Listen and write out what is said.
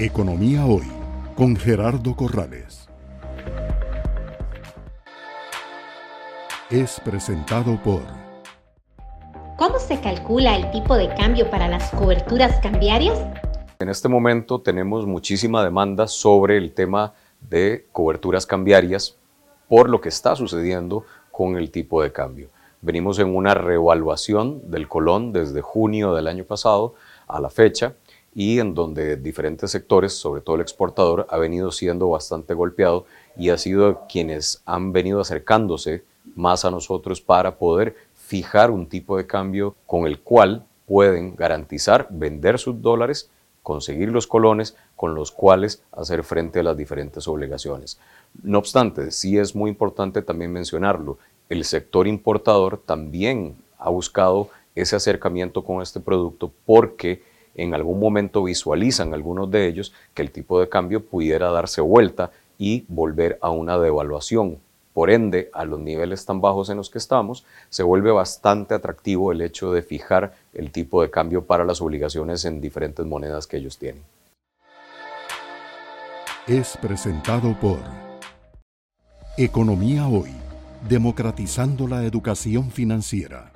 Economía Hoy con Gerardo Corrales. Es presentado por... ¿Cómo se calcula el tipo de cambio para las coberturas cambiarias? En este momento tenemos muchísima demanda sobre el tema de coberturas cambiarias por lo que está sucediendo con el tipo de cambio. Venimos en una reevaluación del colón desde junio del año pasado a la fecha y en donde diferentes sectores, sobre todo el exportador, ha venido siendo bastante golpeado y ha sido quienes han venido acercándose más a nosotros para poder fijar un tipo de cambio con el cual pueden garantizar vender sus dólares, conseguir los colones con los cuales hacer frente a las diferentes obligaciones. No obstante, sí es muy importante también mencionarlo, el sector importador también ha buscado ese acercamiento con este producto porque en algún momento visualizan algunos de ellos que el tipo de cambio pudiera darse vuelta y volver a una devaluación. Por ende, a los niveles tan bajos en los que estamos, se vuelve bastante atractivo el hecho de fijar el tipo de cambio para las obligaciones en diferentes monedas que ellos tienen. Es presentado por Economía Hoy, democratizando la educación financiera.